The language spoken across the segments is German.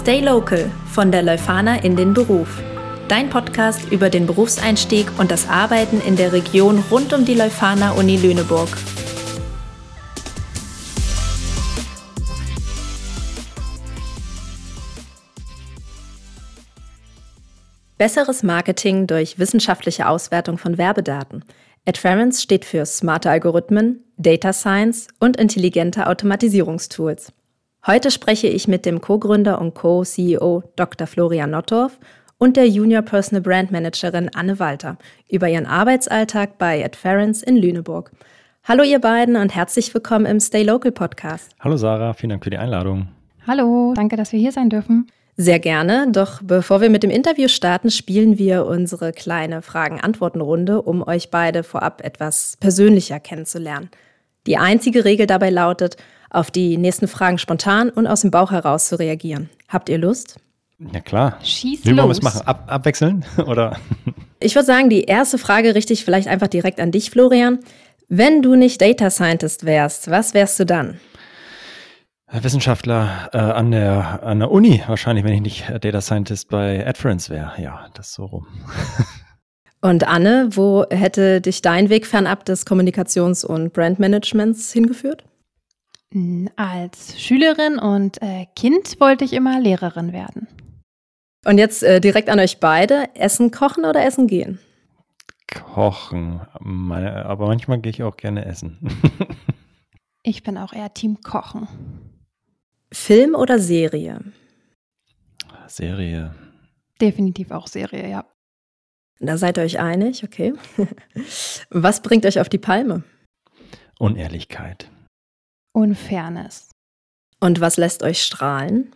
Stay Local von der Leuphana in den Beruf. Dein Podcast über den Berufseinstieg und das Arbeiten in der Region rund um die Leuphana Uni Lüneburg. Besseres Marketing durch wissenschaftliche Auswertung von Werbedaten. Adference steht für smarte Algorithmen, Data Science und intelligente Automatisierungstools. Heute spreche ich mit dem Co-Gründer und Co-CEO Dr. Florian Nottorf und der Junior Personal Brand Managerin Anne Walter über ihren Arbeitsalltag bei Adference in Lüneburg. Hallo ihr beiden und herzlich willkommen im Stay Local Podcast. Hallo Sarah, vielen Dank für die Einladung. Hallo, danke, dass wir hier sein dürfen. Sehr gerne, doch bevor wir mit dem Interview starten, spielen wir unsere kleine Fragen-Antworten-Runde, um euch beide vorab etwas persönlicher kennenzulernen. Die einzige Regel dabei lautet, auf die nächsten Fragen spontan und aus dem Bauch heraus zu reagieren. Habt ihr Lust? Ja klar. Schieß Wie wollen wir es machen? Ab, abwechseln? Oder? Ich würde sagen, die erste Frage richte ich vielleicht einfach direkt an dich, Florian. Wenn du nicht Data Scientist wärst, was wärst du dann? Wissenschaftler äh, an, der, an der Uni, wahrscheinlich, wenn ich nicht Data Scientist bei AdFriends wäre. Ja, das ist so rum. Und Anne, wo hätte dich dein Weg fernab des Kommunikations- und Brandmanagements hingeführt? Als Schülerin und äh, Kind wollte ich immer Lehrerin werden. Und jetzt äh, direkt an euch beide. Essen kochen oder essen gehen? Kochen. Meine, aber manchmal gehe ich auch gerne essen. Ich bin auch eher Team Kochen. Film oder Serie? Serie. Definitiv auch Serie, ja. Da seid ihr euch einig, okay. Was bringt euch auf die Palme? Unehrlichkeit. Unfairness. Und was lässt euch strahlen?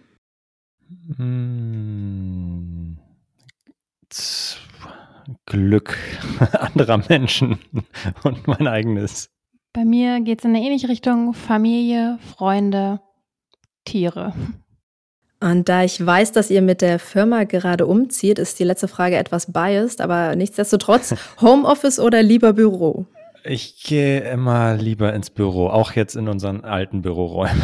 Hm, Glück anderer Menschen und mein eigenes. Bei mir geht es in eine ähnliche Richtung. Familie, Freunde, Tiere. Und da ich weiß, dass ihr mit der Firma gerade umzieht, ist die letzte Frage etwas biased, aber nichtsdestotrotz Homeoffice oder lieber Büro? Ich gehe immer lieber ins Büro, auch jetzt in unseren alten Büroräumen.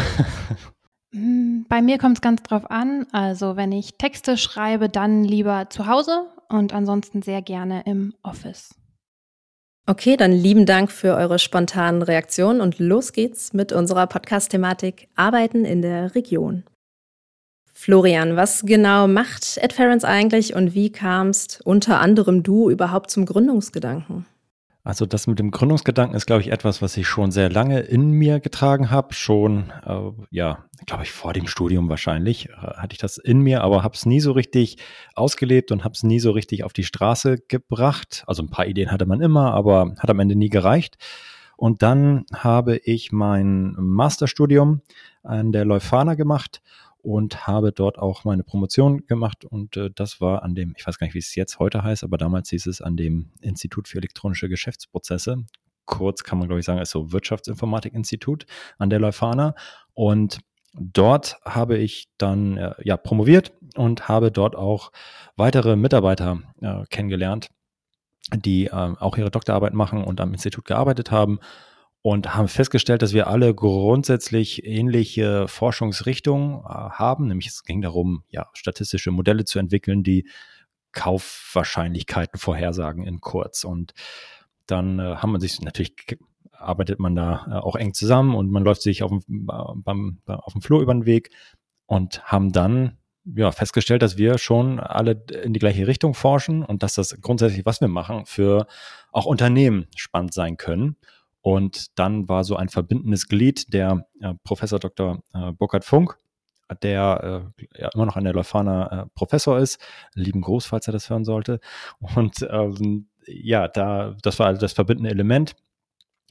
Hm, Bei mir kommt es ganz drauf an. Also wenn ich Texte schreibe, dann lieber zu Hause und ansonsten sehr gerne im Office. Okay, dann lieben Dank für eure spontanen Reaktionen und los geht's mit unserer Podcast-Thematik Arbeiten in der Region. Florian, was genau macht Adference eigentlich und wie kamst unter anderem du überhaupt zum Gründungsgedanken? Also das mit dem Gründungsgedanken ist, glaube ich, etwas, was ich schon sehr lange in mir getragen habe. Schon, äh, ja, glaube ich, vor dem Studium wahrscheinlich äh, hatte ich das in mir, aber habe es nie so richtig ausgelebt und habe es nie so richtig auf die Straße gebracht. Also ein paar Ideen hatte man immer, aber hat am Ende nie gereicht. Und dann habe ich mein Masterstudium an der Leuphana gemacht und habe dort auch meine Promotion gemacht und äh, das war an dem, ich weiß gar nicht, wie es jetzt heute heißt, aber damals hieß es an dem Institut für elektronische Geschäftsprozesse. Kurz kann man, glaube ich, sagen, ist so Wirtschaftsinformatik-Institut an der Leuphana. Und dort habe ich dann äh, ja promoviert und habe dort auch weitere Mitarbeiter äh, kennengelernt, die äh, auch ihre Doktorarbeit machen und am Institut gearbeitet haben und haben festgestellt, dass wir alle grundsätzlich ähnliche Forschungsrichtungen äh, haben. Nämlich es ging darum, ja, statistische Modelle zu entwickeln, die Kaufwahrscheinlichkeiten vorhersagen in kurz. Und dann äh, haben man sich natürlich arbeitet man da äh, auch eng zusammen und man läuft sich auf dem, äh, beim, auf dem Flur über den Weg und haben dann ja, festgestellt, dass wir schon alle in die gleiche Richtung forschen und dass das grundsätzlich, was wir machen, für auch Unternehmen spannend sein können. Und dann war so ein verbindendes Glied der äh, Professor Dr. Äh, Burkhard Funk, der äh, ja immer noch an der Leuphana Professor ist. Lieben Gruß, falls er das hören sollte. Und ähm, ja, da, das war also das verbindende Element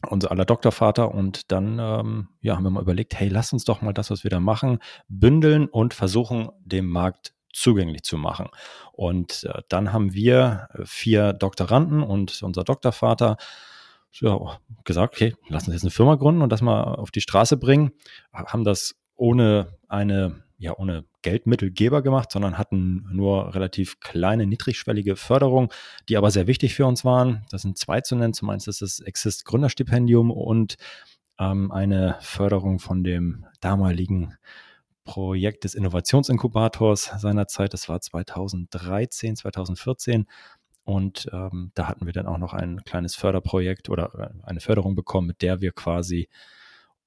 unser aller Doktorvater und dann ähm, ja, haben wir mal überlegt, hey, lass uns doch mal das, was wir da machen, bündeln und versuchen, dem Markt zugänglich zu machen. Und äh, dann haben wir äh, vier Doktoranden und unser Doktorvater ja, gesagt, okay, lass uns jetzt eine Firma gründen und das mal auf die Straße bringen. Haben das ohne eine, ja, ohne Geldmittelgeber gemacht, sondern hatten nur relativ kleine, niedrigschwellige Förderung, die aber sehr wichtig für uns waren. Das sind zwei zu nennen. Zum einen ist das Exist Gründerstipendium und ähm, eine Förderung von dem damaligen Projekt des Innovationsinkubators seinerzeit. Das war 2013, 2014. Und ähm, da hatten wir dann auch noch ein kleines Förderprojekt oder äh, eine Förderung bekommen, mit der wir quasi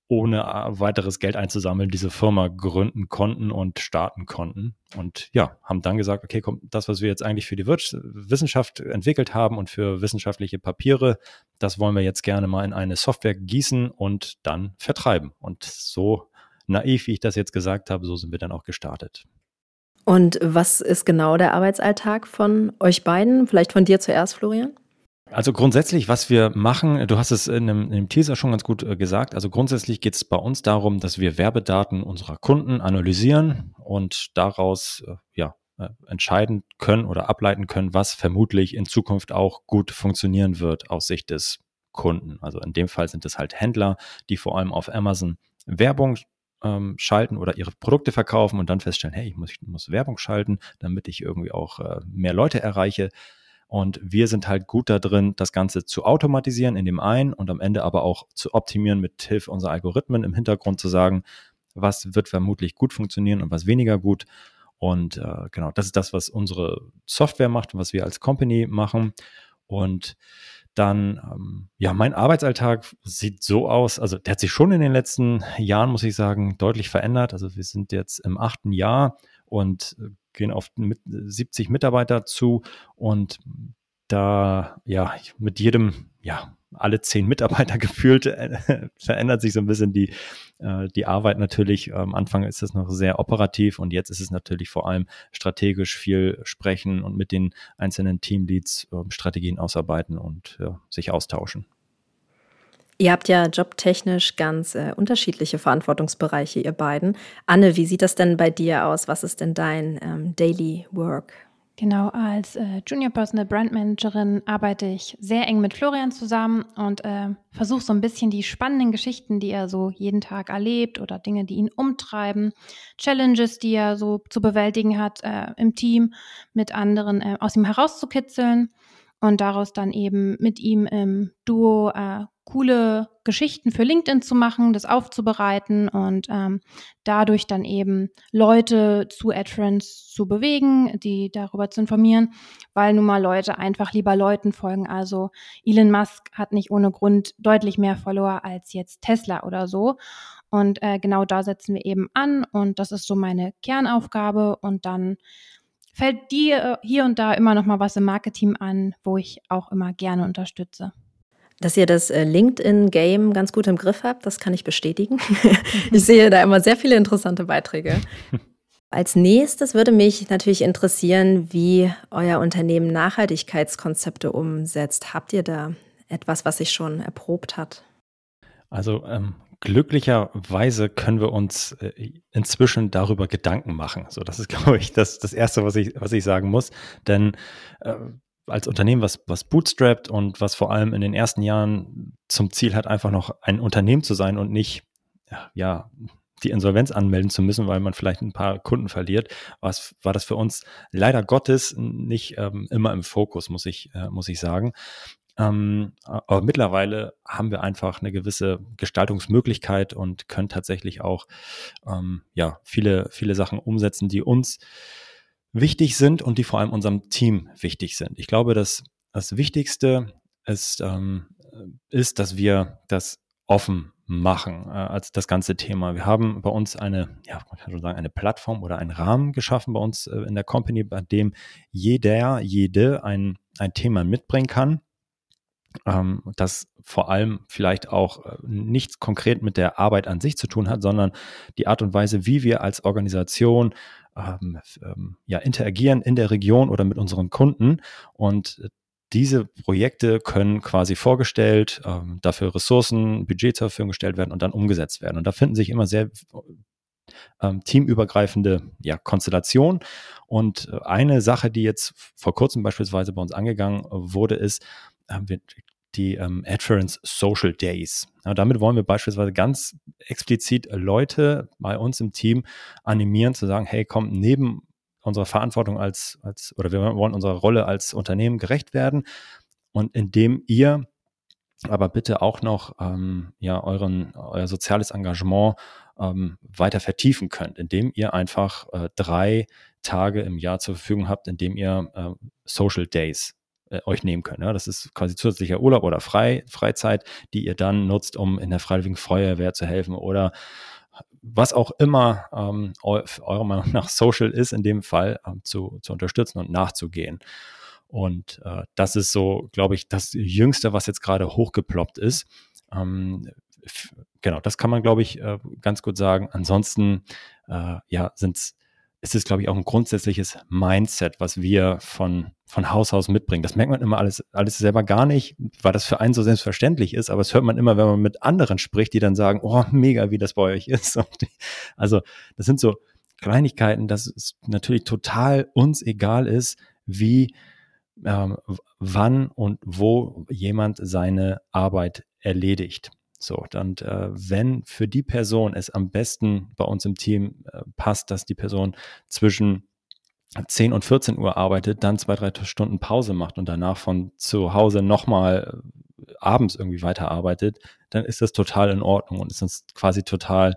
ohne äh, weiteres Geld einzusammeln diese Firma gründen konnten und starten konnten. Und ja, haben dann gesagt, okay, komm, das, was wir jetzt eigentlich für die Wissenschaft entwickelt haben und für wissenschaftliche Papiere, das wollen wir jetzt gerne mal in eine Software gießen und dann vertreiben. Und so naiv, wie ich das jetzt gesagt habe, so sind wir dann auch gestartet. Und was ist genau der Arbeitsalltag von euch beiden? Vielleicht von dir zuerst, Florian? Also grundsätzlich, was wir machen, du hast es in einem, in einem Teaser schon ganz gut äh, gesagt, also grundsätzlich geht es bei uns darum, dass wir Werbedaten unserer Kunden analysieren und daraus äh, ja, äh, entscheiden können oder ableiten können, was vermutlich in Zukunft auch gut funktionieren wird aus Sicht des Kunden. Also in dem Fall sind es halt Händler, die vor allem auf Amazon Werbung ähm, schalten oder ihre Produkte verkaufen und dann feststellen, hey, ich muss, ich muss Werbung schalten, damit ich irgendwie auch äh, mehr Leute erreiche. Und wir sind halt gut da drin, das Ganze zu automatisieren in dem einen und am Ende aber auch zu optimieren mit Hilfe unserer Algorithmen im Hintergrund zu sagen, was wird vermutlich gut funktionieren und was weniger gut. Und äh, genau, das ist das, was unsere Software macht und was wir als Company machen. Und dann, ähm, ja, mein Arbeitsalltag sieht so aus, also der hat sich schon in den letzten Jahren, muss ich sagen, deutlich verändert. Also wir sind jetzt im achten Jahr und äh, gehen auf mit 70 Mitarbeiter zu und da, ja, mit jedem, ja, alle zehn Mitarbeiter gefühlt, äh, verändert sich so ein bisschen die, äh, die Arbeit natürlich. Am Anfang ist es noch sehr operativ und jetzt ist es natürlich vor allem strategisch viel sprechen und mit den einzelnen Teamleads äh, Strategien ausarbeiten und sich austauschen. Ihr habt ja jobtechnisch ganz äh, unterschiedliche Verantwortungsbereiche, ihr beiden. Anne, wie sieht das denn bei dir aus? Was ist denn dein ähm, Daily Work? Genau, als äh, Junior Personal Brand Managerin arbeite ich sehr eng mit Florian zusammen und äh, versuche so ein bisschen die spannenden Geschichten, die er so jeden Tag erlebt oder Dinge, die ihn umtreiben, Challenges, die er so zu bewältigen hat, äh, im Team mit anderen äh, aus ihm herauszukitzeln und daraus dann eben mit ihm im Duo äh, coole Geschichten für LinkedIn zu machen, das aufzubereiten und ähm, dadurch dann eben Leute zu AdFriends zu bewegen, die darüber zu informieren, weil nun mal Leute einfach lieber Leuten folgen. Also Elon Musk hat nicht ohne Grund deutlich mehr Follower als jetzt Tesla oder so. Und äh, genau da setzen wir eben an und das ist so meine Kernaufgabe und dann fällt dir hier und da immer noch mal was im Marketing an, wo ich auch immer gerne unterstütze. Dass ihr das äh, LinkedIn-Game ganz gut im Griff habt, das kann ich bestätigen. ich sehe da immer sehr viele interessante Beiträge. Als nächstes würde mich natürlich interessieren, wie euer Unternehmen Nachhaltigkeitskonzepte umsetzt. Habt ihr da etwas, was sich schon erprobt hat? Also ähm, glücklicherweise können wir uns äh, inzwischen darüber Gedanken machen. So, das ist, glaube ich, das, das Erste, was ich, was ich sagen muss. Denn äh, als Unternehmen, was, was bootstrapped und was vor allem in den ersten Jahren zum Ziel hat, einfach noch ein Unternehmen zu sein und nicht, ja, die Insolvenz anmelden zu müssen, weil man vielleicht ein paar Kunden verliert, was, war das für uns leider Gottes nicht ähm, immer im Fokus, muss ich, äh, muss ich sagen. Ähm, aber mittlerweile haben wir einfach eine gewisse Gestaltungsmöglichkeit und können tatsächlich auch ähm, ja, viele, viele Sachen umsetzen, die uns wichtig sind und die vor allem unserem Team wichtig sind. Ich glaube, dass das Wichtigste ist, ähm, ist dass wir das offen machen äh, als das ganze Thema. Wir haben bei uns eine, ja, man kann schon sagen, eine Plattform oder einen Rahmen geschaffen bei uns äh, in der Company, bei dem jeder, jede ein, ein Thema mitbringen kann ähm, das vor allem vielleicht auch äh, nichts konkret mit der Arbeit an sich zu tun hat, sondern die Art und Weise, wie wir als Organisation ähm, ähm, ja, interagieren in der Region oder mit unseren Kunden. Und äh, diese Projekte können quasi vorgestellt, ähm, dafür Ressourcen, Budget zur Verfügung gestellt werden und dann umgesetzt werden. Und da finden sich immer sehr ähm, teamübergreifende ja, Konstellationen. Und äh, eine Sache, die jetzt vor kurzem beispielsweise bei uns angegangen wurde, ist, haben wir die ähm, Adference Social Days. Ja, damit wollen wir beispielsweise ganz explizit Leute bei uns im Team animieren, zu sagen, hey, komm, neben unserer Verantwortung als, als oder wir wollen unserer Rolle als Unternehmen gerecht werden. Und indem ihr aber bitte auch noch ähm, ja euren euer soziales Engagement ähm, weiter vertiefen könnt, indem ihr einfach äh, drei Tage im Jahr zur Verfügung habt, indem ihr äh, Social Days äh, euch nehmen könnt. Das ist quasi zusätzlicher Urlaub oder Frei, Freizeit, die ihr dann nutzt, um in der Freiwilligen Feuerwehr zu helfen oder was auch immer ähm, eurer Meinung nach Social ist, in dem Fall ähm, zu, zu unterstützen und nachzugehen. Und äh, das ist so, glaube ich, das Jüngste, was jetzt gerade hochgeploppt ist. Ähm, genau, das kann man, glaube ich, äh, ganz gut sagen. Ansonsten, äh, ja, sind's, ist es, glaube ich, auch ein grundsätzliches Mindset, was wir von, von Haus aus mitbringen. Das merkt man immer alles, alles selber gar nicht, weil das für einen so selbstverständlich ist, aber es hört man immer, wenn man mit anderen spricht, die dann sagen, oh, mega, wie das bei euch ist. also, das sind so Kleinigkeiten, dass es natürlich total uns egal ist, wie ähm, wann und wo jemand seine Arbeit erledigt. So, und äh, wenn für die Person es am besten bei uns im Team äh, passt, dass die Person zwischen 10 und 14 Uhr arbeitet, dann zwei, drei Stunden Pause macht und danach von zu Hause nochmal äh, abends irgendwie weiterarbeitet, dann ist das total in Ordnung und ist uns quasi total,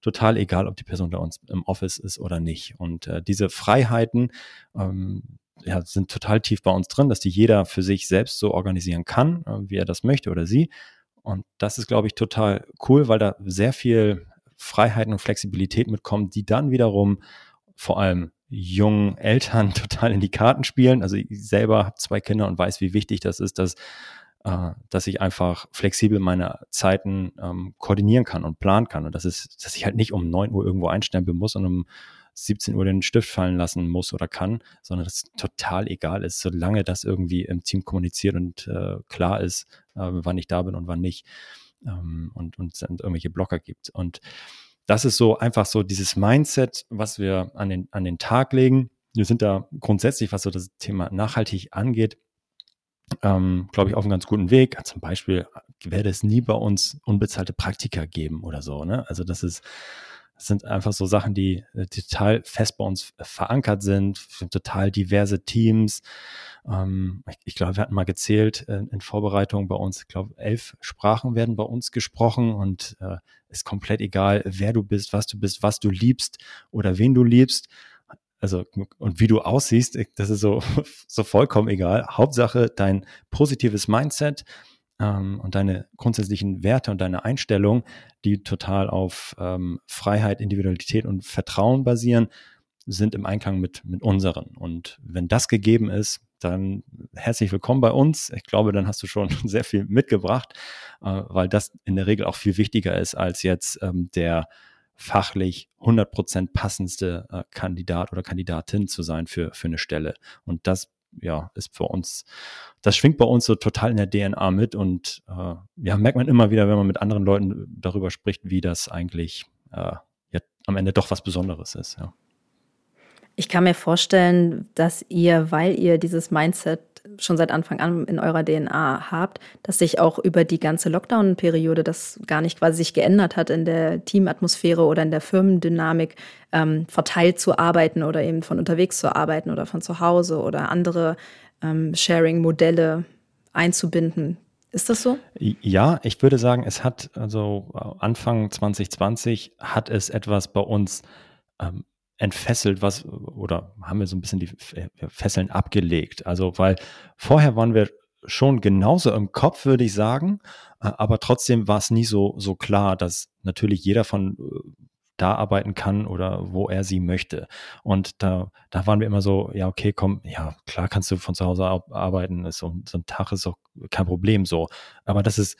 total egal, ob die Person bei uns im Office ist oder nicht. Und äh, diese Freiheiten, ähm, ja, sind total tief bei uns drin, dass die jeder für sich selbst so organisieren kann, äh, wie er das möchte oder sie. Und das ist, glaube ich, total cool, weil da sehr viel Freiheiten und Flexibilität mitkommt, die dann wiederum vor allem jungen Eltern total in die Karten spielen. Also ich selber habe zwei Kinder und weiß, wie wichtig das ist, dass, äh, dass ich einfach flexibel meine Zeiten ähm, koordinieren kann und planen kann. Und das ist, dass ich halt nicht um neun Uhr irgendwo einstempeln muss und um 17 Uhr den Stift fallen lassen muss oder kann, sondern dass es total egal ist, solange das irgendwie im Team kommuniziert und äh, klar ist, äh, wann ich da bin und wann nicht ähm, und, und es irgendwelche Blocker gibt. Und das ist so einfach so dieses Mindset, was wir an den, an den Tag legen. Wir sind da grundsätzlich, was so das Thema nachhaltig angeht, ähm, glaube ich, auf einem ganz guten Weg. Zum Beispiel werde es nie bei uns unbezahlte Praktika geben oder so. Ne? Also das ist das sind einfach so Sachen, die, äh, total fest bei uns verankert sind, total diverse Teams. Ähm, ich, ich glaube, wir hatten mal gezählt äh, in Vorbereitung bei uns, ich glaube, elf Sprachen werden bei uns gesprochen und äh, ist komplett egal, wer du bist, was du bist, was du liebst oder wen du liebst. Also, und wie du aussiehst, das ist so, so vollkommen egal. Hauptsache dein positives Mindset, ähm, und deine grundsätzlichen Werte und deine Einstellung, die total auf ähm, Freiheit, Individualität und Vertrauen basieren, sind im Einklang mit, mit unseren. Und wenn das gegeben ist, dann herzlich willkommen bei uns. Ich glaube, dann hast du schon sehr viel mitgebracht, äh, weil das in der Regel auch viel wichtiger ist als jetzt ähm, der fachlich 100% passendste äh, Kandidat oder Kandidatin zu sein für, für eine Stelle. Und das ja, ist für uns, das schwingt bei uns so total in der DNA mit und äh, ja, merkt man immer wieder, wenn man mit anderen Leuten darüber spricht, wie das eigentlich äh, ja, am Ende doch was Besonderes ist, ja. Ich kann mir vorstellen, dass ihr, weil ihr dieses Mindset schon seit Anfang an in eurer DNA habt, dass sich auch über die ganze Lockdown-Periode das gar nicht quasi sich geändert hat in der Teamatmosphäre oder in der Firmendynamik, ähm, verteilt zu arbeiten oder eben von unterwegs zu arbeiten oder von zu Hause oder andere ähm, Sharing-Modelle einzubinden. Ist das so? Ja, ich würde sagen, es hat also Anfang 2020 hat es etwas bei uns ähm, entfesselt, was oder haben wir so ein bisschen die Fesseln abgelegt. Also, weil vorher waren wir schon genauso im Kopf, würde ich sagen, äh, aber trotzdem war es nie so, so klar, dass natürlich jeder von äh, da arbeiten kann oder wo er sie möchte. Und da, da waren wir immer so, ja, okay, komm, ja, klar kannst du von zu Hause arbeiten, ist so, so ein Tag ist auch kein Problem so. Aber dass es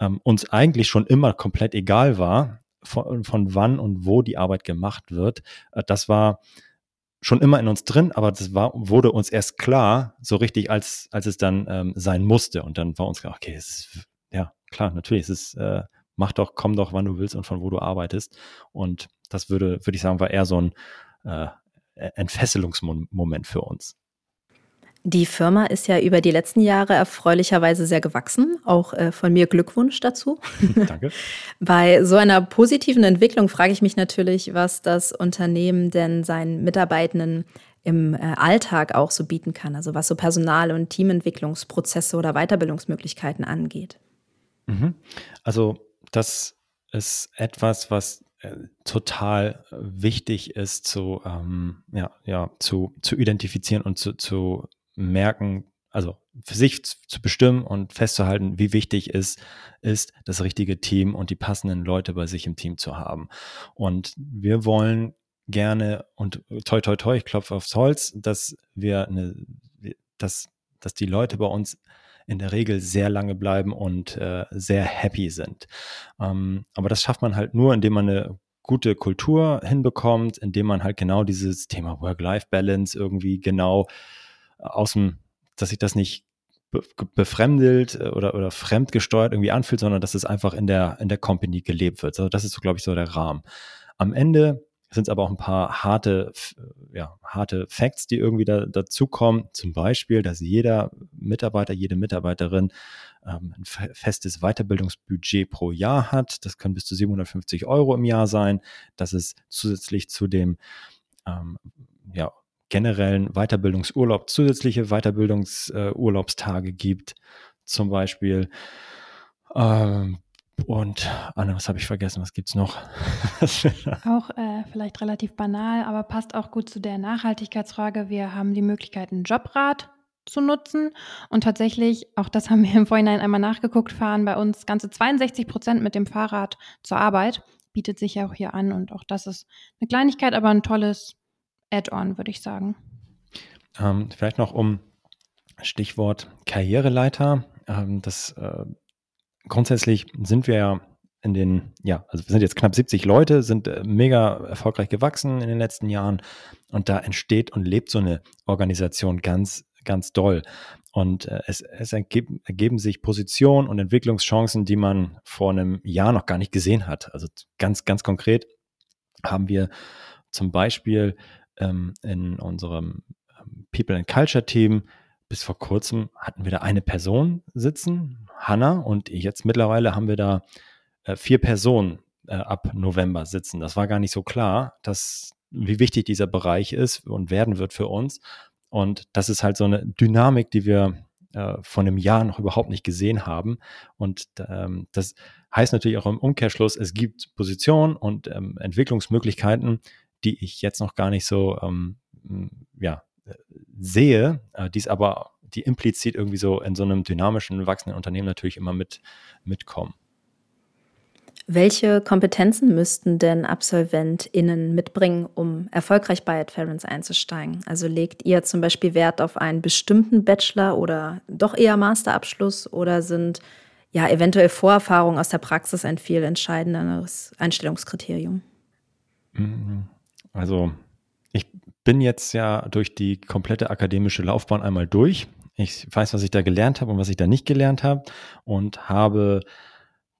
ähm, uns eigentlich schon immer komplett egal war, von, von wann und wo die Arbeit gemacht wird. Äh, das war schon immer in uns drin, aber das war, wurde uns erst klar, so richtig, als, als es dann ähm, sein musste. Und dann war uns klar, okay, ist, ja, klar, natürlich, es ist, äh, mach doch, komm doch, wann du willst und von wo du arbeitest. Und das würde, würde ich sagen, war eher so ein äh, Entfesselungsmoment für uns. Die Firma ist ja über die letzten Jahre erfreulicherweise sehr gewachsen. Auch äh, von mir Glückwunsch dazu. Danke. Bei so einer positiven Entwicklung frage ich mich natürlich, was das Unternehmen denn seinen Mitarbeitenden im äh, Alltag auch so bieten kann. Also was so Personal- und Teamentwicklungsprozesse oder Weiterbildungsmöglichkeiten angeht. Mhm. Also das ist etwas, was äh, total wichtig ist zu, ähm, ja, ja, zu, zu identifizieren und zu, zu merken, also für sich zu, bestimmen und festzuhalten, wie wichtig es ist, das richtige Team und die passenden Leute bei sich im Team zu haben. Und wir wollen gerne und toi toi toi, ich klopfe aufs Holz, dass wir eine, dass, dass die Leute bei uns in der Regel sehr lange bleiben und äh, sehr happy sind. Ähm, aber das schafft man halt nur, indem man eine gute Kultur hinbekommt, indem man halt genau dieses Thema Work-Life-Balance irgendwie genau aus dem, dass sich das nicht befremdelt äh, oder, oder fremdgesteuert irgendwie anfühlt, sondern dass es einfach in der, in der Company gelebt wird. Also das ist so, glaube ich, so der Rahmen. Am Ende sind es aber auch ein paar harte, ja, harte Facts, die irgendwie da, dazukommen. Zum Beispiel, dass jeder Mitarbeiter, jede Mitarbeiterin ähm, ein festes Weiterbildungsbudget pro Jahr hat. Das können bis zu 750 Euro im Jahr sein. Dass es zusätzlich zu dem ähm, generellen Weiterbildungsurlaub zusätzliche Weiterbildungsurlaubstage äh, gibt. Zum Beispiel ähm, und Anne, was habe ich vergessen? Was gibt es noch? auch äh, vielleicht relativ banal, aber passt auch gut zu der Nachhaltigkeitsfrage. Wir haben die Möglichkeit, ein Jobrad zu nutzen. Und tatsächlich, auch das haben wir im Vorhinein einmal nachgeguckt, fahren bei uns ganze 62 Prozent mit dem Fahrrad zur Arbeit. Bietet sich ja auch hier an. Und auch das ist eine Kleinigkeit, aber ein tolles Add-on, würde ich sagen. Ähm, vielleicht noch um Stichwort Karriereleiter. Ähm, das äh, grundsätzlich sind wir ja in den, ja, also wir sind jetzt knapp 70 Leute, sind äh, mega erfolgreich gewachsen in den letzten Jahren und da entsteht und lebt so eine Organisation ganz, ganz doll. Und äh, es, es ergeben, ergeben sich Positionen und Entwicklungschancen, die man vor einem Jahr noch gar nicht gesehen hat. Also ganz, ganz konkret haben wir zum Beispiel ähm, in unserem ähm, People and Culture Team bis vor kurzem hatten wir da eine Person sitzen, Hanna, und jetzt mittlerweile haben wir da äh, vier Personen äh, ab November sitzen. Das war gar nicht so klar, dass, wie wichtig dieser Bereich ist und werden wird für uns. Und das ist halt so eine Dynamik, die wir äh, von einem Jahr noch überhaupt nicht gesehen haben. Und ähm, das heißt natürlich auch im Umkehrschluss, es gibt Positionen und ähm, Entwicklungsmöglichkeiten, die ich jetzt noch gar nicht so ähm, ja, sehe, äh, die es aber, die implizit irgendwie so in so einem dynamischen, wachsenden Unternehmen natürlich immer mit, mitkommen. Welche Kompetenzen müssten denn AbsolventInnen mitbringen, um erfolgreich bei Adference einzusteigen? Also legt ihr zum Beispiel Wert auf einen bestimmten Bachelor oder doch eher Masterabschluss oder sind ja eventuell Vorerfahrungen aus der Praxis ein viel entscheidenderes Einstellungskriterium? Mhm. Also ich bin jetzt ja durch die komplette akademische Laufbahn einmal durch. Ich weiß, was ich da gelernt habe und was ich da nicht gelernt habe und habe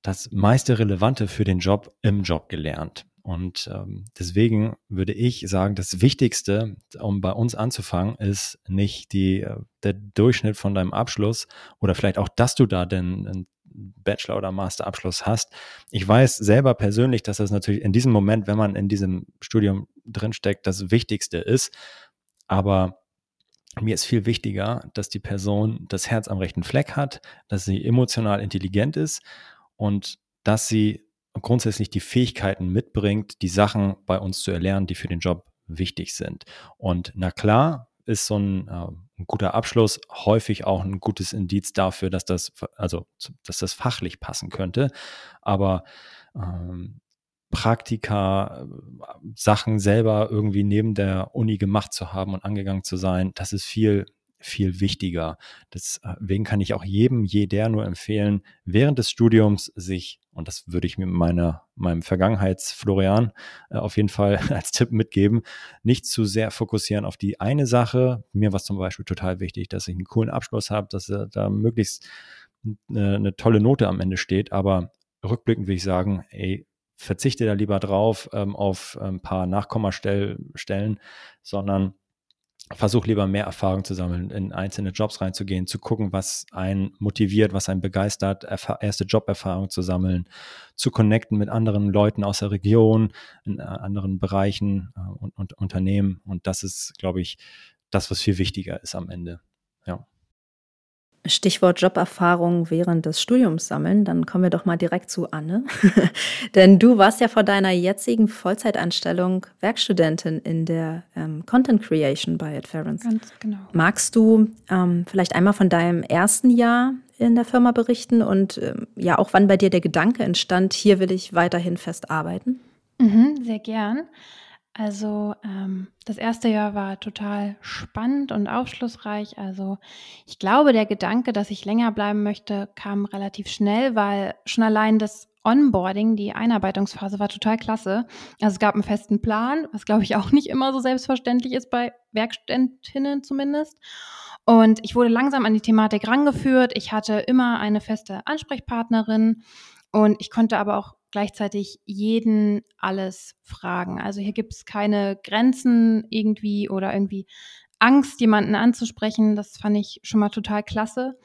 das meiste Relevante für den Job im Job gelernt. Und ähm, deswegen würde ich sagen, das Wichtigste, um bei uns anzufangen, ist nicht die, äh, der Durchschnitt von deinem Abschluss oder vielleicht auch, dass du da denn einen Bachelor- oder Masterabschluss hast. Ich weiß selber persönlich, dass das natürlich in diesem Moment, wenn man in diesem Studium drinsteckt, das Wichtigste ist. Aber mir ist viel wichtiger, dass die Person das Herz am rechten Fleck hat, dass sie emotional intelligent ist und dass sie grundsätzlich die Fähigkeiten mitbringt, die Sachen bei uns zu erlernen, die für den Job wichtig sind. Und na klar ist so ein, äh, ein guter Abschluss häufig auch ein gutes Indiz dafür, dass das, also, dass das fachlich passen könnte. Aber ähm, Praktika, Sachen selber irgendwie neben der Uni gemacht zu haben und angegangen zu sein, das ist viel, viel wichtiger. Deswegen kann ich auch jedem, jeder nur empfehlen, während des Studiums sich, und das würde ich mir meiner, meinem Vergangenheitsflorian äh, auf jeden Fall als Tipp mitgeben, nicht zu sehr fokussieren auf die eine Sache. Mir war es zum Beispiel total wichtig, dass ich einen coolen Abschluss habe, dass äh, da möglichst eine, eine tolle Note am Ende steht, aber rückblickend würde ich sagen, ey, verzichte da lieber drauf ähm, auf ein paar Nachkommastellen, sondern versuch lieber mehr Erfahrung zu sammeln, in einzelne Jobs reinzugehen, zu gucken, was einen motiviert, was einen begeistert, erste Joberfahrung zu sammeln, zu connecten mit anderen Leuten aus der Region, in äh, anderen Bereichen äh, und, und Unternehmen. Und das ist, glaube ich, das, was viel wichtiger ist am Ende. Ja. Stichwort Joberfahrung während des Studiums sammeln, dann kommen wir doch mal direkt zu Anne. Denn du warst ja vor deiner jetzigen Vollzeitanstellung Werkstudentin in der ähm, Content Creation bei Adference. Ganz genau. Magst du ähm, vielleicht einmal von deinem ersten Jahr in der Firma berichten und ähm, ja auch wann bei dir der Gedanke entstand, hier will ich weiterhin fest arbeiten? Mhm, sehr gern. Also ähm, das erste Jahr war total spannend und aufschlussreich. Also ich glaube, der Gedanke, dass ich länger bleiben möchte, kam relativ schnell, weil schon allein das Onboarding, die Einarbeitungsphase war total klasse. Also es gab einen festen Plan, was glaube ich auch nicht immer so selbstverständlich ist bei Werkstudentinnen zumindest. Und ich wurde langsam an die Thematik rangeführt. Ich hatte immer eine feste Ansprechpartnerin und ich konnte aber auch gleichzeitig jeden alles fragen. Also hier gibt es keine Grenzen irgendwie oder irgendwie Angst, jemanden anzusprechen. Das fand ich schon mal total klasse.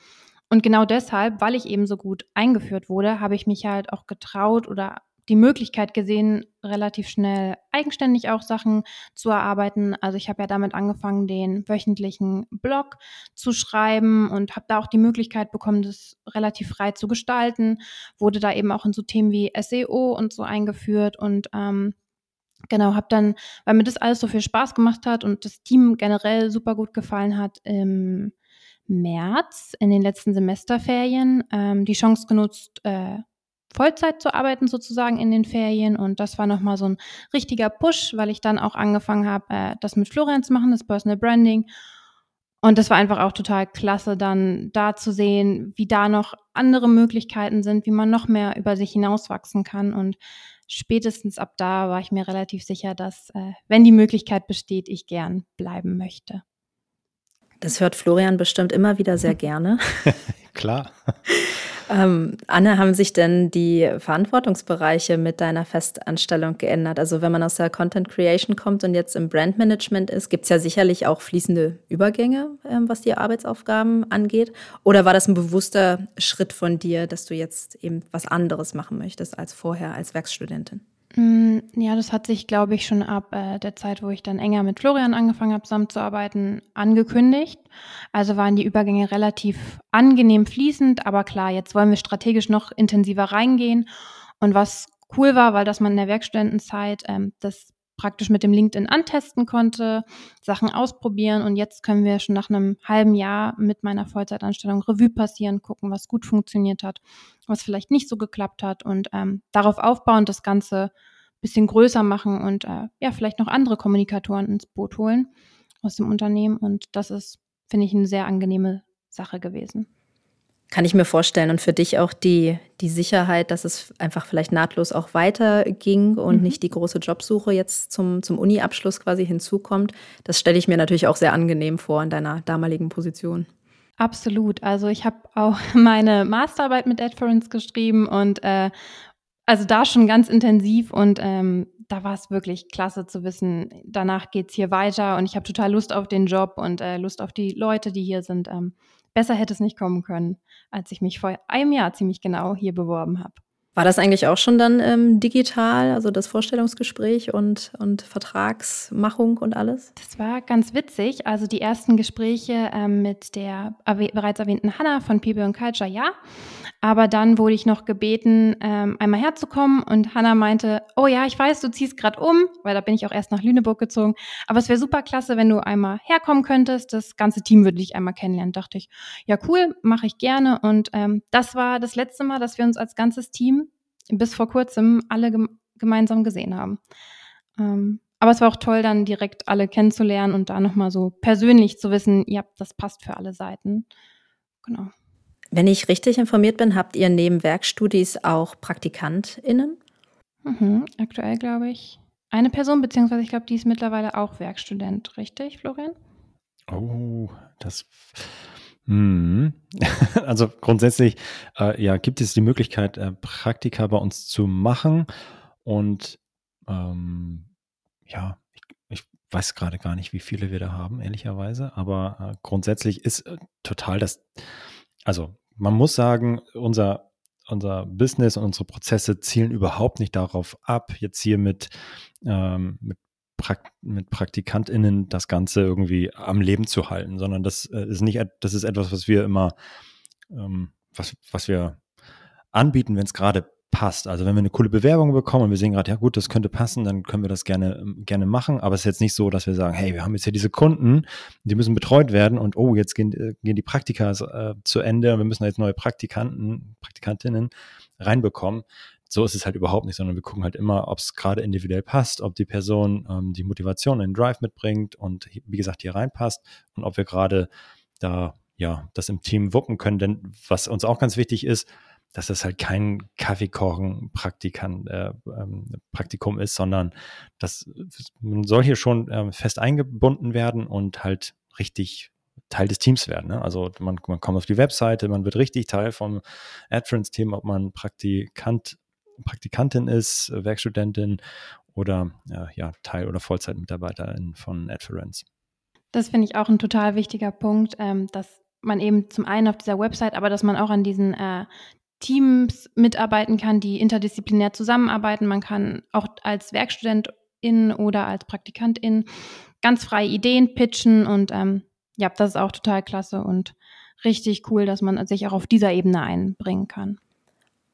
Und genau deshalb, weil ich eben so gut eingeführt wurde, habe ich mich halt auch getraut oder die Möglichkeit gesehen, relativ schnell eigenständig auch Sachen zu erarbeiten. Also ich habe ja damit angefangen, den wöchentlichen Blog zu schreiben und habe da auch die Möglichkeit bekommen, das relativ frei zu gestalten. Wurde da eben auch in so Themen wie SEO und so eingeführt und ähm, genau, habe dann, weil mir das alles so viel Spaß gemacht hat und das Team generell super gut gefallen hat, im März in den letzten Semesterferien ähm, die Chance genutzt, äh, Vollzeit zu arbeiten sozusagen in den Ferien und das war nochmal so ein richtiger Push, weil ich dann auch angefangen habe, äh, das mit Florian zu machen, das Personal Branding. Und das war einfach auch total klasse, dann da zu sehen, wie da noch andere Möglichkeiten sind, wie man noch mehr über sich hinauswachsen kann. Und spätestens ab da war ich mir relativ sicher, dass, äh, wenn die Möglichkeit besteht, ich gern bleiben möchte. Das hört Florian bestimmt immer wieder sehr gerne. Klar. Ähm, Anne, haben sich denn die Verantwortungsbereiche mit deiner Festanstellung geändert? Also wenn man aus der Content Creation kommt und jetzt im Brandmanagement ist, gibt es ja sicherlich auch fließende Übergänge, ähm, was die Arbeitsaufgaben angeht. Oder war das ein bewusster Schritt von dir, dass du jetzt eben was anderes machen möchtest als vorher als Werkstudentin? Mm, ja, das hat sich, glaube ich, schon ab äh, der Zeit, wo ich dann enger mit Florian angefangen habe, zusammenzuarbeiten, angekündigt. Also waren die Übergänge relativ angenehm fließend, aber klar, jetzt wollen wir strategisch noch intensiver reingehen. Und was cool war, weil dass man in der Werkstudentenzeit ähm, das praktisch mit dem LinkedIn antesten konnte, Sachen ausprobieren und jetzt können wir schon nach einem halben Jahr mit meiner Vollzeitanstellung Revue passieren, gucken, was gut funktioniert hat, was vielleicht nicht so geklappt hat und ähm, darauf aufbauen, das Ganze bisschen größer machen und äh, ja, vielleicht noch andere Kommunikatoren ins Boot holen aus dem Unternehmen und das ist, finde ich, eine sehr angenehme Sache gewesen. Kann ich mir vorstellen. Und für dich auch die, die Sicherheit, dass es einfach vielleicht nahtlos auch weiterging und mhm. nicht die große Jobsuche jetzt zum, zum Uni-Abschluss quasi hinzukommt. Das stelle ich mir natürlich auch sehr angenehm vor in deiner damaligen Position. Absolut. Also ich habe auch meine Masterarbeit mit Adference geschrieben und äh, also da schon ganz intensiv und ähm, da war es wirklich klasse zu wissen, danach geht es hier weiter und ich habe total Lust auf den Job und äh, Lust auf die Leute, die hier sind. Ähm, besser hätte es nicht kommen können, als ich mich vor einem Jahr ziemlich genau hier beworben habe. War das eigentlich auch schon dann ähm, digital, also das Vorstellungsgespräch und, und Vertragsmachung und alles? Das war ganz witzig. Also die ersten Gespräche ähm, mit der bereits erwähnten Hanna von People and Culture, ja. Aber dann wurde ich noch gebeten, ähm, einmal herzukommen und Hanna meinte, oh ja, ich weiß, du ziehst gerade um, weil da bin ich auch erst nach Lüneburg gezogen. Aber es wäre super klasse, wenn du einmal herkommen könntest. Das ganze Team würde dich einmal kennenlernen. Dachte ich, ja cool, mache ich gerne. Und ähm, das war das letzte Mal, dass wir uns als ganzes Team bis vor kurzem alle gem gemeinsam gesehen haben. Ähm, aber es war auch toll, dann direkt alle kennenzulernen und da nochmal so persönlich zu wissen, ja, das passt für alle Seiten. Genau. Wenn ich richtig informiert bin, habt ihr neben Werkstudis auch PraktikantInnen? Mhm, aktuell glaube ich eine Person, beziehungsweise ich glaube, die ist mittlerweile auch Werkstudent, richtig, Florian? Oh, das. Also grundsätzlich äh, ja, gibt es die Möglichkeit, äh, Praktika bei uns zu machen. Und ähm, ja, ich, ich weiß gerade gar nicht, wie viele wir da haben, ehrlicherweise. Aber äh, grundsätzlich ist äh, total das, also man muss sagen, unser, unser Business und unsere Prozesse zielen überhaupt nicht darauf ab, jetzt hier mit, ähm, mit Mit PraktikantInnen das Ganze irgendwie am Leben zu halten, sondern das äh, ist nicht, das ist etwas, was wir immer, ähm, was, was wir anbieten, wenn es gerade passt. Also wenn wir eine coole Bewerbung bekommen und wir sehen gerade, ja gut, das könnte passen, dann können wir das gerne, gerne machen. Aber es ist jetzt nicht so, dass wir sagen, hey, wir haben jetzt hier diese Kunden, die müssen betreut werden und oh, jetzt gehen, äh, gehen die Praktika äh, zu Ende und wir müssen jetzt neue Praktikanten, Praktikantinnen reinbekommen. So ist es halt überhaupt nicht, sondern wir gucken halt immer, ob es gerade individuell passt, ob die Person ähm, die Motivation in den Drive mitbringt und wie gesagt hier reinpasst und ob wir gerade da ja das im Team wuppen können. Denn was uns auch ganz wichtig ist, dass das halt kein Kaffeekochen-Praktikum äh, ähm, ist, sondern dass man soll hier schon äh, fest eingebunden werden und halt richtig Teil des Teams werden. Ne? Also man, man kommt auf die Webseite, man wird richtig Teil vom AdFriends-Team, ob man Praktikant, Praktikantin ist, Werkstudentin oder äh, ja, Teil- oder Vollzeitmitarbeiterin von AdFriends. Das finde ich auch ein total wichtiger Punkt, ähm, dass man eben zum einen auf dieser Website, aber dass man auch an diesen äh, Teams mitarbeiten kann, die interdisziplinär zusammenarbeiten. Man kann auch als Werkstudentin oder als Praktikantin ganz freie Ideen pitchen und ähm, ja, das ist auch total klasse und richtig cool, dass man sich auch auf dieser Ebene einbringen kann.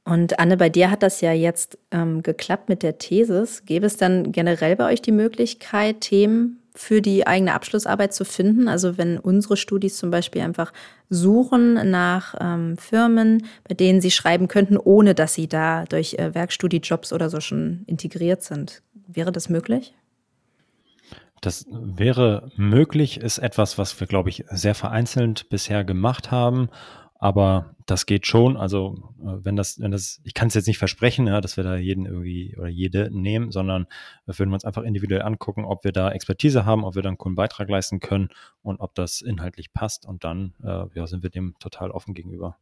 Und Anne, bei dir hat das ja jetzt ähm, geklappt mit der Thesis. Gäbe es dann generell bei euch die Möglichkeit, Themen für die eigene Abschlussarbeit zu finden. Also wenn unsere Studis zum Beispiel einfach suchen nach ähm, Firmen, bei denen sie schreiben könnten, ohne dass sie da durch äh, Werkstudiejobs oder so schon integriert sind. Wäre das möglich? Das wäre möglich, ist etwas, was wir, glaube ich, sehr vereinzelt bisher gemacht haben aber das geht schon. Also äh, wenn das, wenn das, ich kann es jetzt nicht versprechen, ja, dass wir da jeden irgendwie oder jede nehmen, sondern wir würden uns einfach individuell angucken, ob wir da Expertise haben, ob wir da einen coolen Beitrag leisten können und ob das inhaltlich passt. Und dann äh, ja, sind wir dem total offen gegenüber.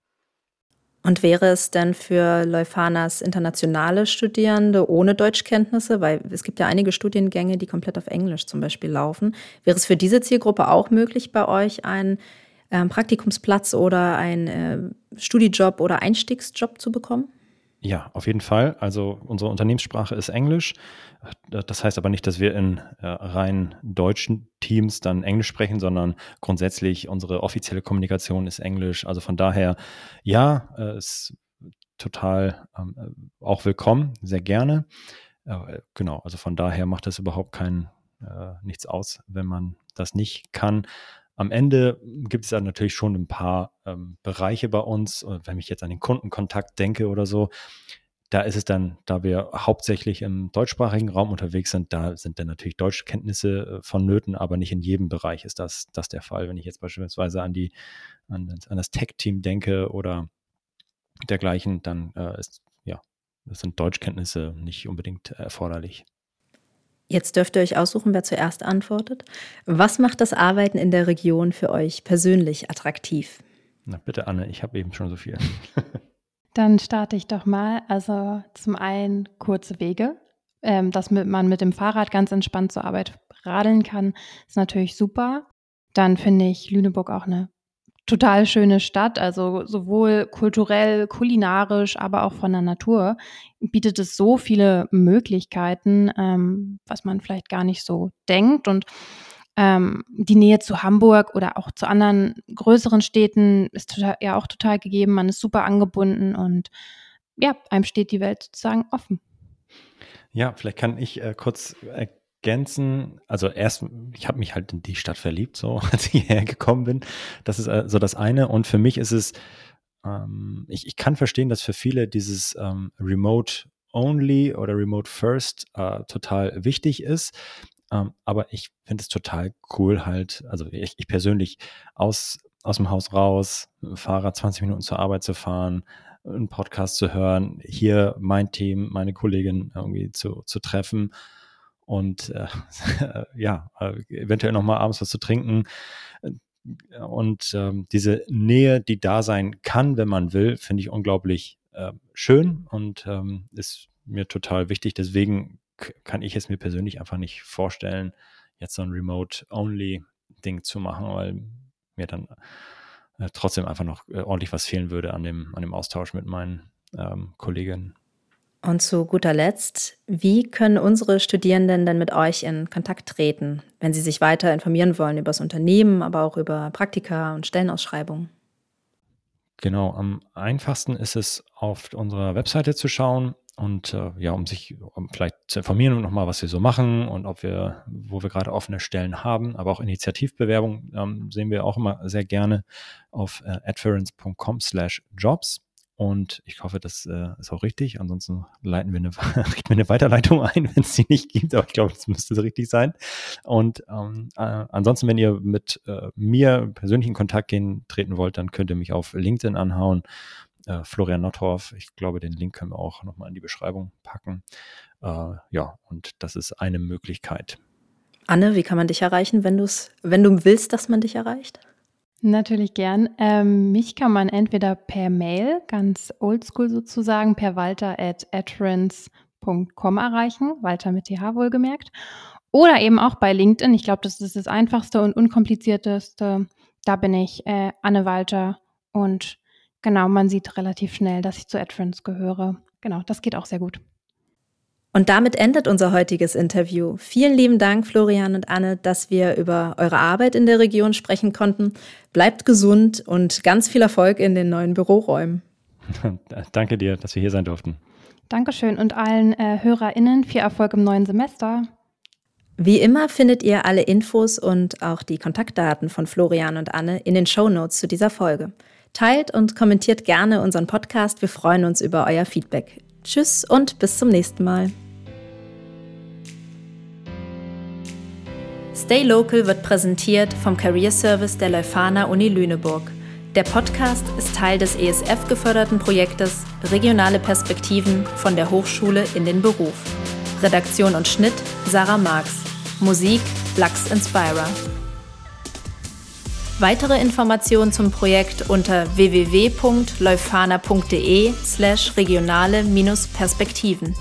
Und wäre es denn für Leufanas internationale Studierende ohne Deutschkenntnisse, weil es gibt ja einige Studiengänge, die komplett auf Englisch zum Beispiel laufen, wäre es für diese Zielgruppe auch möglich, bei euch ein ähm, Praktikumsplatz oder einen äh, Studijob oder Einstiegsjob zu bekommen? Ja, auf jeden Fall. Also unsere Unternehmenssprache ist Englisch. Das heißt aber nicht, dass wir in äh, rein deutschen Teams dann Englisch sprechen, sondern grundsätzlich unsere offizielle Kommunikation ist Englisch. Also von daher, ja, äh, ist total ähm, äh, auch willkommen, sehr gerne. Genau, also von daher macht das überhaupt kein nichts aus, wenn man das nicht kann. Am Ende gibt es ja natürlich schon ein paar ähm, Bereiche bei uns. Wenn ich jetzt an den Kundenkontakt denke oder so, da ist es dann, da wir hauptsächlich im deutschsprachigen Raum unterwegs sind, da sind dann natürlich Deutschkenntnisse äh, vonnöten, aber nicht in jedem Bereich ist das, das der Fall. Wenn ich jetzt beispielsweise an, die, an, an das Tech-Team denke oder dergleichen, dann äh, ist, ja, sind Deutschkenntnisse nicht unbedingt erforderlich. Jetzt dürft ihr euch aussuchen, wer zuerst antwortet. Was macht das Arbeiten in der Region für euch persönlich attraktiv? Na bitte, Anne, ich habe eben schon so viel. Dann starte ich doch mal. Also zum einen kurze Wege. Ähm, dass man mit dem Fahrrad ganz entspannt zur Arbeit radeln kann, ist natürlich super. Dann finde ich Lüneburg auch eine total schöne Stadt, also sowohl kulturell, kulinarisch, aber auch von der Natur bietet es so viele Möglichkeiten, ähm, was man vielleicht gar nicht so denkt. Und ähm, die Nähe zu Hamburg oder auch zu anderen größeren Städten ist total, ja auch total gegeben. Man ist super angebunden und ja, einem steht die Welt sozusagen offen. Ja, vielleicht kann ich äh, kurz ergänzen. Also erst, ich habe mich halt in die Stadt verliebt, so als ich hierher gekommen bin. Das ist äh, so das eine. Und für mich ist es, ähm, ich, ich kann verstehen, dass für viele dieses ähm, Remote Only oder Remote First äh, total wichtig ist. Ähm, aber ich finde es total cool, halt, also ich, ich persönlich aus, aus dem Haus raus, Fahrrad 20 Minuten zur Arbeit zu fahren, einen Podcast zu hören, hier mein Team, meine Kollegin irgendwie zu, zu treffen und äh, ja, eventuell nochmal abends was zu trinken. Und ähm, diese Nähe, die da sein kann, wenn man will, finde ich unglaublich äh, schön und ähm, ist mir total wichtig. Deswegen kann ich es mir persönlich einfach nicht vorstellen, jetzt so ein Remote-Only-Ding zu machen, weil mir dann äh, trotzdem einfach noch äh, ordentlich was fehlen würde an dem, an dem Austausch mit meinen ähm, Kolleginnen. Und zu guter Letzt, wie können unsere Studierenden denn mit euch in Kontakt treten, wenn sie sich weiter informieren wollen über das Unternehmen, aber auch über Praktika und Stellenausschreibungen? Genau, am einfachsten ist es, auf unserer Webseite zu schauen und äh, ja, um sich um vielleicht zu informieren und nochmal, was wir so machen und ob wir, wo wir gerade offene Stellen haben, aber auch Initiativbewerbungen ähm, sehen wir auch immer sehr gerne auf äh, adference.com slash jobs. Und ich hoffe, das äh, ist auch richtig. Ansonsten leiten wir eine, richten eine Weiterleitung ein, wenn es die nicht gibt. Aber ich glaube, das müsste richtig sein. Und ähm, äh, ansonsten, wenn ihr mit äh, mir persönlich in Kontakt gehen, treten wollt, dann könnt ihr mich auf LinkedIn anhauen. Äh, Florian Nottorf. Ich glaube, den Link können wir auch nochmal in die Beschreibung packen. Äh, ja, und das ist eine Möglichkeit. Anne, wie kann man dich erreichen, wenn, du's, wenn du willst, dass man dich erreicht? Natürlich gern. Ähm, mich kann man entweder per Mail, ganz oldschool sozusagen, per walter at adference.com erreichen, Walter mit TH wohlgemerkt. Oder eben auch bei LinkedIn. Ich glaube, das ist das einfachste und unkomplizierteste. Da bin ich äh, Anne Walter und genau, man sieht relativ schnell, dass ich zu Adference gehöre. Genau, das geht auch sehr gut. Und damit endet unser heutiges Interview. Vielen lieben Dank, Florian und Anne, dass wir über eure Arbeit in der Region sprechen konnten. Bleibt gesund und ganz viel Erfolg in den neuen Büroräumen. Danke dir, dass wir hier sein durften. Dankeschön und allen äh, HörerInnen viel Erfolg im neuen Semester. Wie immer findet ihr alle Infos und auch die Kontaktdaten von Florian und Anne in den Show Notes zu dieser Folge. Teilt und kommentiert gerne unseren Podcast. Wir freuen uns über euer Feedback. Tschüss und bis zum nächsten Mal. Stay Local wird präsentiert vom Career Service der Leuphana Uni Lüneburg. Der Podcast ist Teil des ESF geförderten Projektes Regionale Perspektiven von der Hochschule in den Beruf. Redaktion und Schnitt Sarah Marx. Musik Lux Inspira. Weitere Informationen zum Projekt unter www.leuphana.de slash regionale-perspektiven.